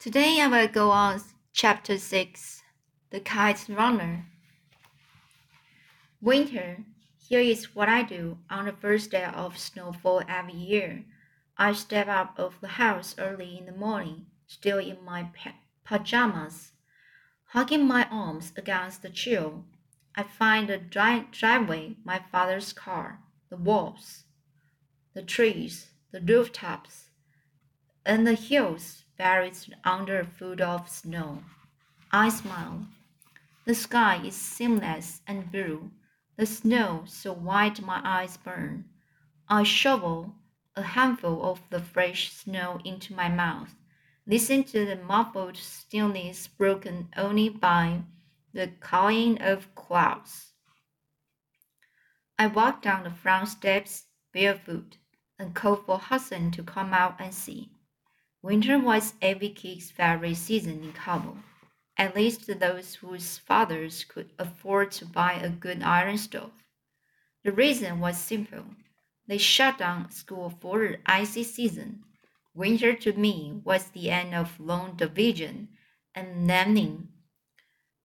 Today I will go on chapter 6 The Kite Runner. Winter, here is what I do on the first day of snowfall every year. I step out of the house early in the morning, still in my pajamas, hugging my arms against the chill. I find the dry driveway, my father's car, the walls, the trees, the rooftops, and the hills buried under a foot of snow. I smile. The sky is seamless and blue, the snow so white my eyes burn. I shovel a handful of the fresh snow into my mouth, listen to the muffled stillness broken only by the cawing of clouds. I walk down the front steps barefoot and call for Hassan to come out and see. Winter was every kid's favorite season in Kabul, at least those whose fathers could afford to buy a good iron stove. The reason was simple. They shut down school for the icy season. Winter to me was the end of long division and Lemnin,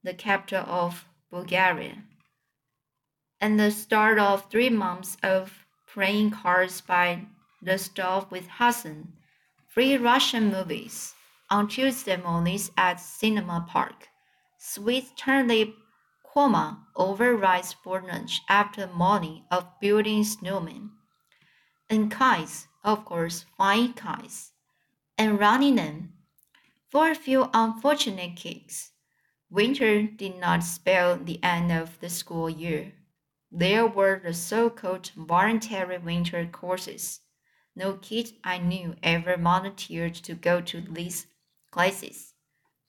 the capital of Bulgaria, and the start of three months of playing cards by the stove with Hassan Free Russian movies on Tuesday mornings at Cinema Park. Sweet turnip korma over rice for lunch after morning of building snowmen. And kites, of course, fine kites. And running them. For a few unfortunate kids, winter did not spell the end of the school year. There were the so-called voluntary winter courses no kid I knew ever volunteered to go to these classes.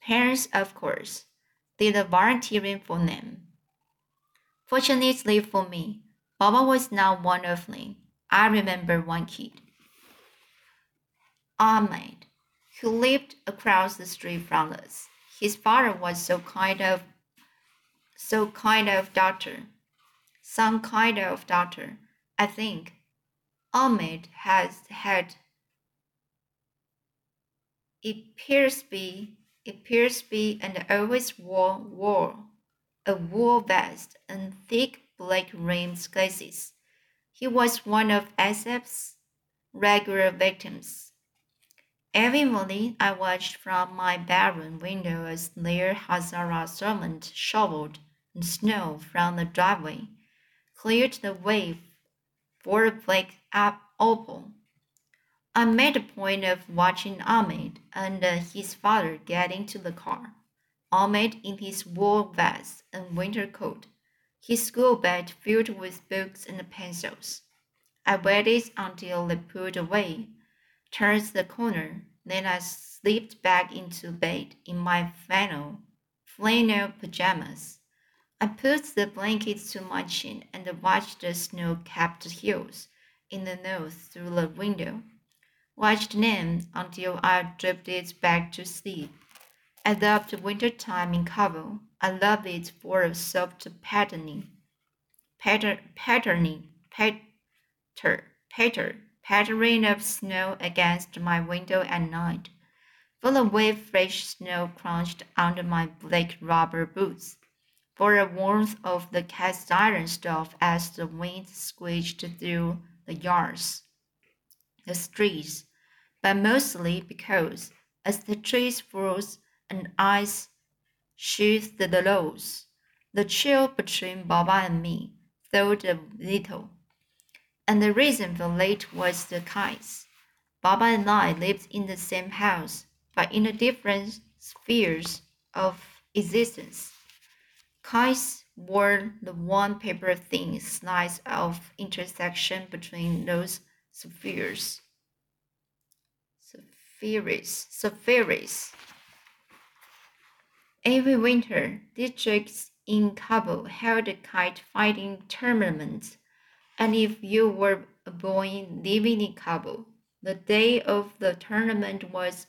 Parents, of course, did the volunteering for them. Fortunately for me, Baba was not one of them. I remember one kid, Ahmed, who lived across the street from us. His father was so kind of so kind of doctor, some kind of doctor, I think. Ahmed has had epilepsy, epilepsy and always wore, wore a wool vest and thick black rimmed glasses. He was one of Assef's regular victims. Every morning I watched from my bedroom window as their Hazara servant shoveled and snow from the driveway, cleared the way for a black Opel. I made a point of watching Ahmed and uh, his father get into the car. Ahmed in his wool vest and winter coat, his school bag filled with books and pencils. I waited until they pulled away, turned the corner, then I slipped back into bed in my flannel, flannel pajamas. I put the blankets to my chin and watched the snow-capped hills in the north through the window. Watched them until I drifted back to sleep. I loved winter time in Kabul. I loved it for a soft patterning, patter, patterning, patter, patter, pattering of snow against my window at night. Full of way fresh snow crunched under my black rubber boots for the warmth of the cast iron stove as the wind squeezed through the yards, the streets, but mostly because as the trees froze and ice sheathed the lows, the chill between Baba and me thawed a little. And the reason for late was the kites. Baba and I lived in the same house, but in different spheres of existence. Kites were the one paper thin slice of intersection between those spheres. Spheres. Spheres. Every winter, districts in Kabul held a kite fighting tournament, and if you were a boy living in Kabul, the day of the tournament was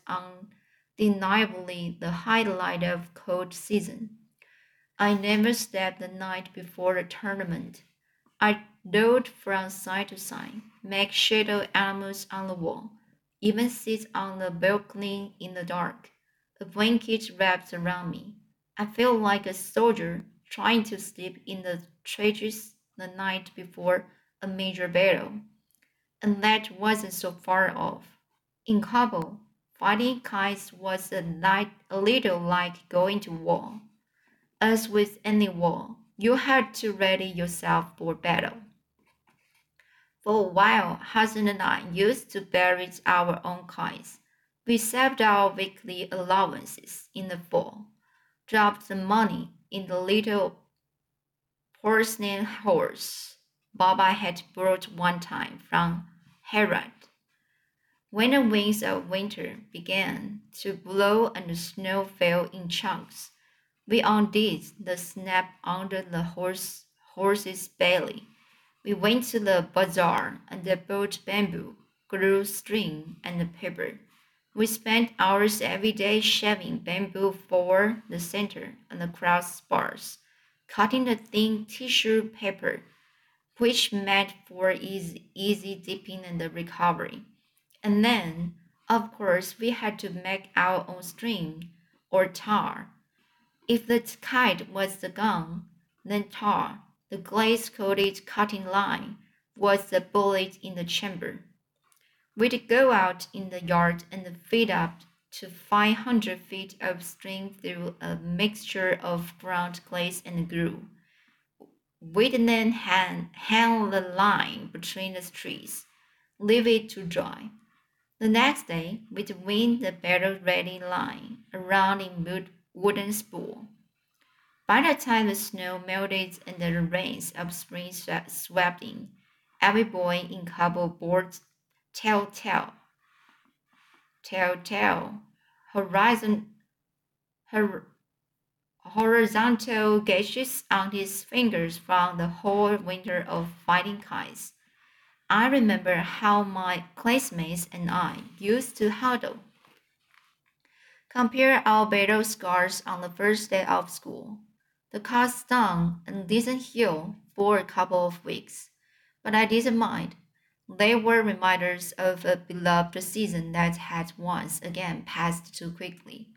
undeniably the highlight of cold season. I never slept the night before the tournament. I rode from side to side, make shadow animals on the wall, even sit on the balcony in the dark. a blanket wrapped around me. I felt like a soldier trying to sleep in the trenches the night before a major battle. And that wasn't so far off. In Kabul, fighting kites was a, light, a little like going to war. As with any war, you had to ready yourself for battle. For a while, Hassan and I used to bury our own coins. We saved our weekly allowances in the fall, dropped the money in the little porcelain horse Baba had brought one time from Herat. When the winds of winter began to blow and the snow fell in chunks, we undid the snap under the horse, horse's belly. We went to the bazaar and bought bamboo, glue, string, and paper. We spent hours every day shaving bamboo for the center and the cross bars, cutting the thin tissue paper, which made for easy, easy dipping and recovery. And then, of course, we had to make our own string or tar. If the kite was the gun, then tar, the glaze coated cutting line, was the bullet in the chamber. We'd go out in the yard and feed up to 500 feet of string through a mixture of ground glaze and glue. We'd then hang, hang the line between the trees, leave it to dry. The next day, we'd wind the battle ready line around in wood, wooden spool. By the time the snow melted and the rains of spring swept in, every boy in Kabul bore telltale, telltale, horizon, her, horizontal gashes on his fingers from the whole winter of fighting kites. I remember how my classmates and I used to huddle. Compare our battle scars on the first day of school. The car stung and didn't heal for a couple of weeks, but I didn't mind. They were reminders of a beloved season that had once again passed too quickly.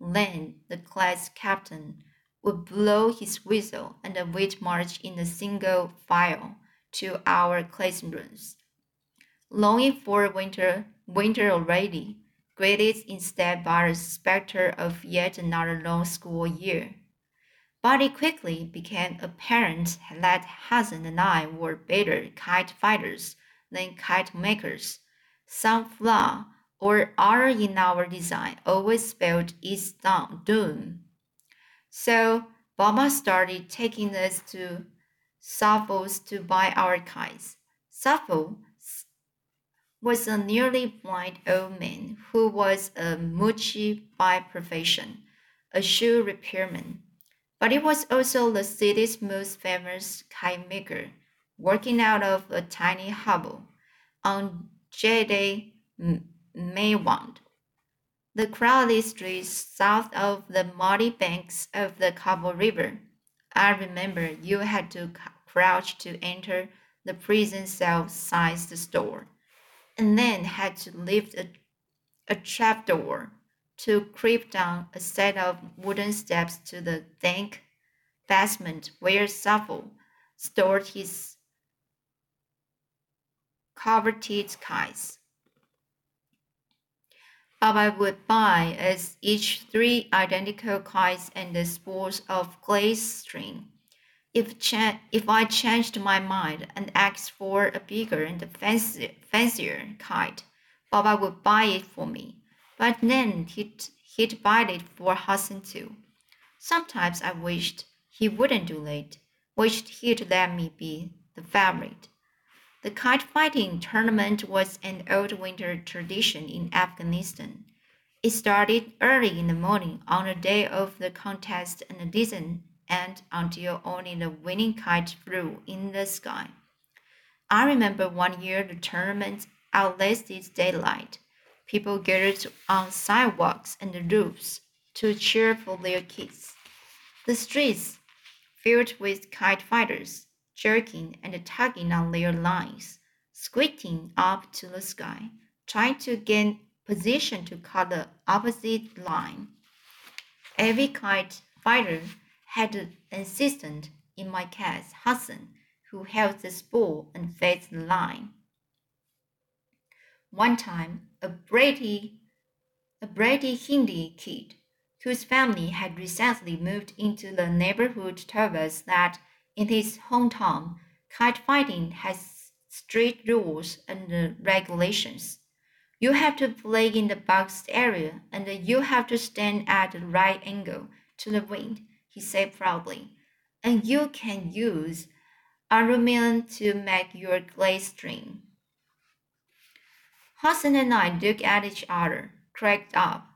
Then the class captain would blow his whistle and we'd march in a single file to our classrooms. Longing for winter, winter already, greeted instead by the specter of yet another long school year. But it quickly became apparent that Hassan and I were better kite fighters than kite makers. Some flaw or error in our design always spelled its doom. So Baba started taking us to Saifo's to buy our kites. Sappho was a nearly blind old man who was a moochie by profession, a shoe repairman. But he was also the city's most famous kite maker working out of a tiny hovel on Jadeh Maywand. The crowded streets south of the muddy banks of the Kabul River. I remember you had to crouch to enter the prison cell sized store, and then had to lift a, a trapdoor to creep down a set of wooden steps to the dank basement where Saifo stored his coveted kites. Baba would buy as each three identical kites and the spools of glaze string. If, cha- if I changed my mind and asked for a bigger and fancier, fancier kite, Baba would buy it for me. But then he'd, he'd buy it for Hassan too. Sometimes I wished he wouldn't do it, wished he'd let me be the favorite. The kite fighting tournament was an old winter tradition in Afghanistan. It started early in the morning on the day of the contest and didn't end until only the winning kite flew in the sky. I remember one year the tournament outlasted daylight. People gathered on sidewalks and the roofs to cheer for their kids. The streets filled with kite fighters jerking and tugging on their lines, squinting up to the sky, trying to gain position to cut the opposite line. Every kite fighter had an assistant, in my case, Hassan, who held the spool and fed the line. One time, a Brady, a Brady Hindi kid, whose family had recently moved into the neighborhood, told us that in his hometown, kite fighting has strict rules and regulations. You have to play in the boxed area and you have to stand at the right angle to the wind, he said proudly. And you can use aluminum to make your glaze string. Hassan and I looked at each other, cracked up.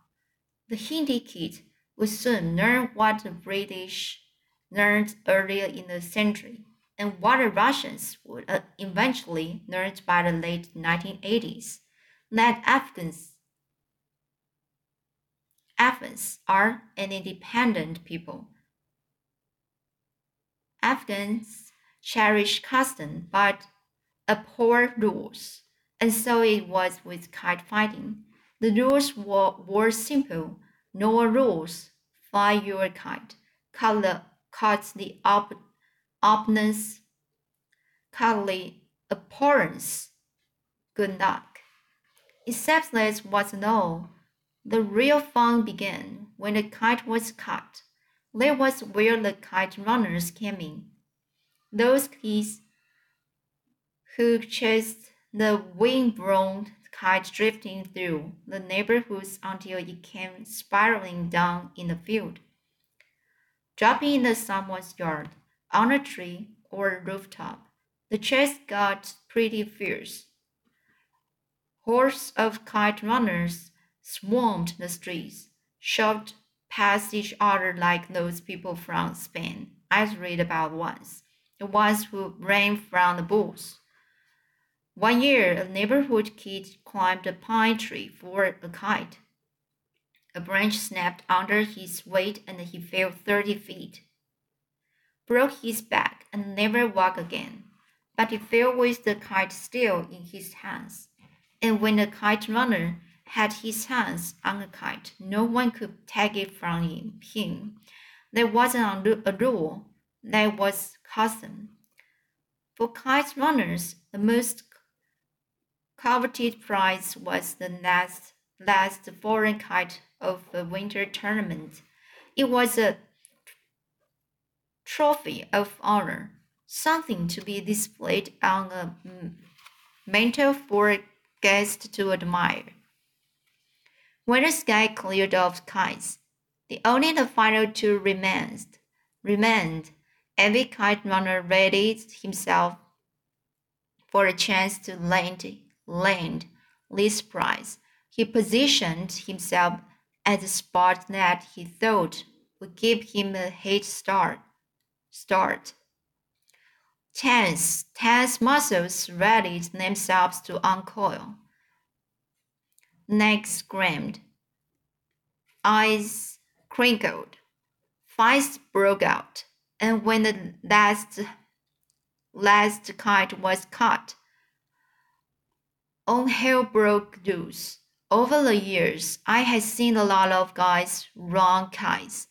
The Hindi kid would soon learn what the British learned earlier in the century and what the Russians would uh, eventually learn by the late 1980s that Afghans Afghans are an independent people. Afghans cherish custom but abhor rules, and so it was with kite fighting. The rules were, were simple no rules, fly your kite, cut the, cut the op, opponent's, the abhorrence. Good luck. Except that was no. The real fun began when the kite was cut. That was where the kite runners came in. Those kids who chased the wind-blown kite drifting through the neighborhoods until it came spiraling down in the field. Dropping into someone's yard, on a tree, or a rooftop, the chase got pretty fierce. Hordes of kite runners swarmed the streets, shoved past each other like those people from Spain I read about once, the ones who ran from the bulls. One year, a neighborhood kid climbed a pine tree for a kite. A branch snapped under his weight and he fell 30 feet. Broke his back and never walked again, but he fell with the kite still in his hands. And when the kite runner had his hands on a kite, no one could take it from him. There wasn't a rule, that was custom. For kite runners, the most coveted prize was the last, last foreign kite of the winter tournament. It was a trophy of honor, something to be displayed on a mantle for guests to admire. When the sky cleared of kites, the only the final two remained. Remained. Every kite runner readied himself for a chance to land land this prize. He positioned himself at the spot that he thought would give him a head start. Start. Tense, tense muscles readied themselves to uncoil. Neck screamed. Eyes crinkled. Fists broke out. And when the last last kite was cut, all hell broke loose. Over the years, I had seen a lot of guys run kites,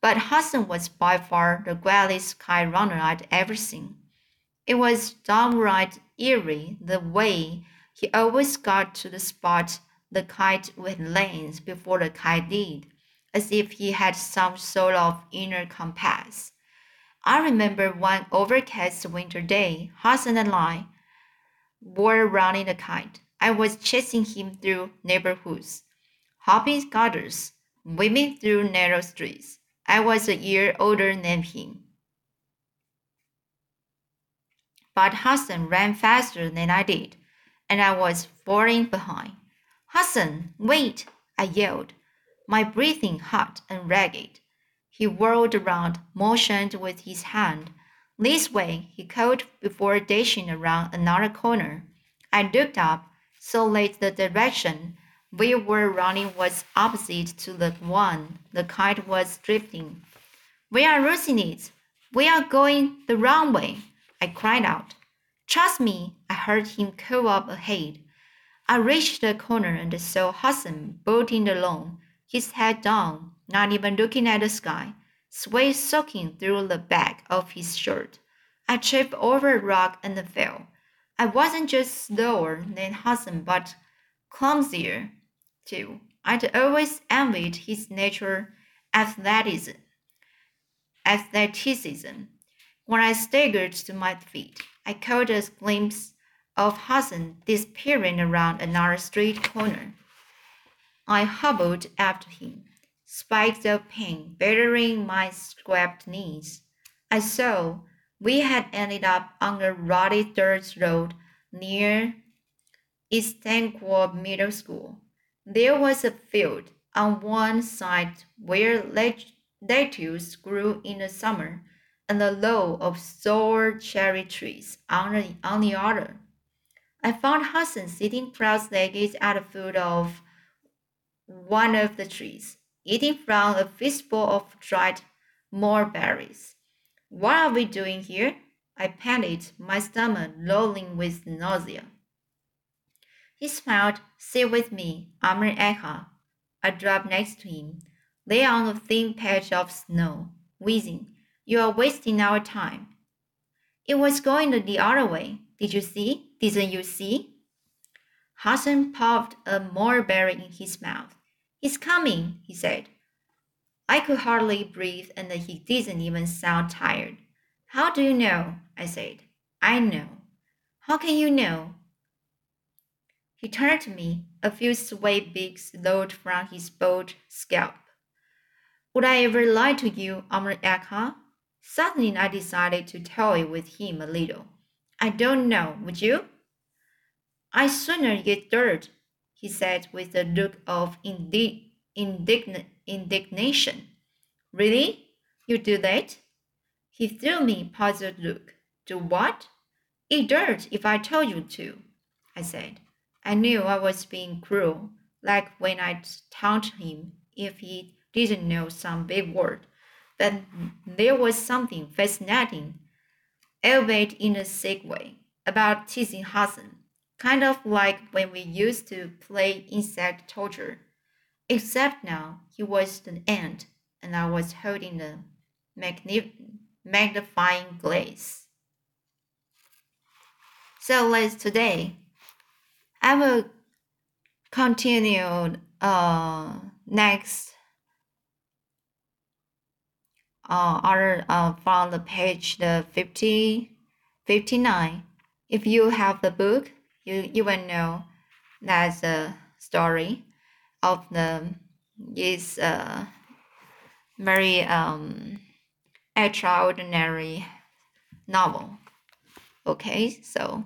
but Hassan was by far the greatest kite runner I'd ever seen. It was downright eerie the way he always got to the spot the kite would land before the kite did, as if he had some sort of inner compass. I remember one overcast winter day, Hassan and I were running a kite. I was chasing him through neighborhoods, hopping gutters, weaving through narrow streets. I was a year older than him. But Hassan ran faster than I did, and I was falling behind. Hassan, wait! I yelled, my breathing hot and ragged. He whirled around, motioned with his hand, this way, he called before dashing around another corner. I looked up, so that the direction we were running was opposite to the one the kite was drifting. We are losing it. We are going the wrong way, I cried out. Trust me, I heard him call up ahead. I reached the corner and saw Hassan bolting along, his head down, not even looking at the sky, sweat soaking through the back of his shirt. I tripped over a rock and fell. I wasn't just slower than Hassan, but clumsier, too. I'd always envied his natural athleticism. athleticism. When I staggered to my feet, I caught a glimpse of Hassan disappearing around another street corner. I hobbled after him, spikes of pain battering my scraped knees. I saw we had ended up on a rutty dirt road near Istiqlal Middle School. There was a field on one side where lettuce grew in the summer and a row of sour cherry trees on the, on the other. I found Hassan sitting cross-legged at the foot of one of the trees, eating from a fistful of dried mulberries. What are we doing here? I panted, my stomach rolling with nausea. He smiled, sit with me, Amir agha. I dropped next to him, lay on a thin patch of snow, wheezing. You are wasting our time. It was going the other way. Did you see? Didn't you see? Hassan popped a mulberry in his mouth. He's coming, he said. I could hardly breathe and he didn't even sound tired. How do you know? I said. I know. How can you know? He turned to me, a few sweat beads rolled from his bald scalp. Would I ever lie to you, Amir agha? Suddenly I decided to toy with him a little. I don't know, would you? I sooner get dirt, he said with a look of indi- indign- indignation. Really? You do that? He threw me a puzzled look. Do what? Eat dirt if I told you to, I said. I knew I was being cruel, like when I taunted him if he didn't know some big word. But there was something fascinating, albeit in a sick way, about teasing Hassan, kind of like when we used to play insect torture. Except now he was an ant and I was holding a magnifying glass. So let's today I will continue uh, next uh, other, uh, from the page the 50, 59. If you have the book, you, you will know that's the story of the is uh, very um, extraordinary novel. Okay, so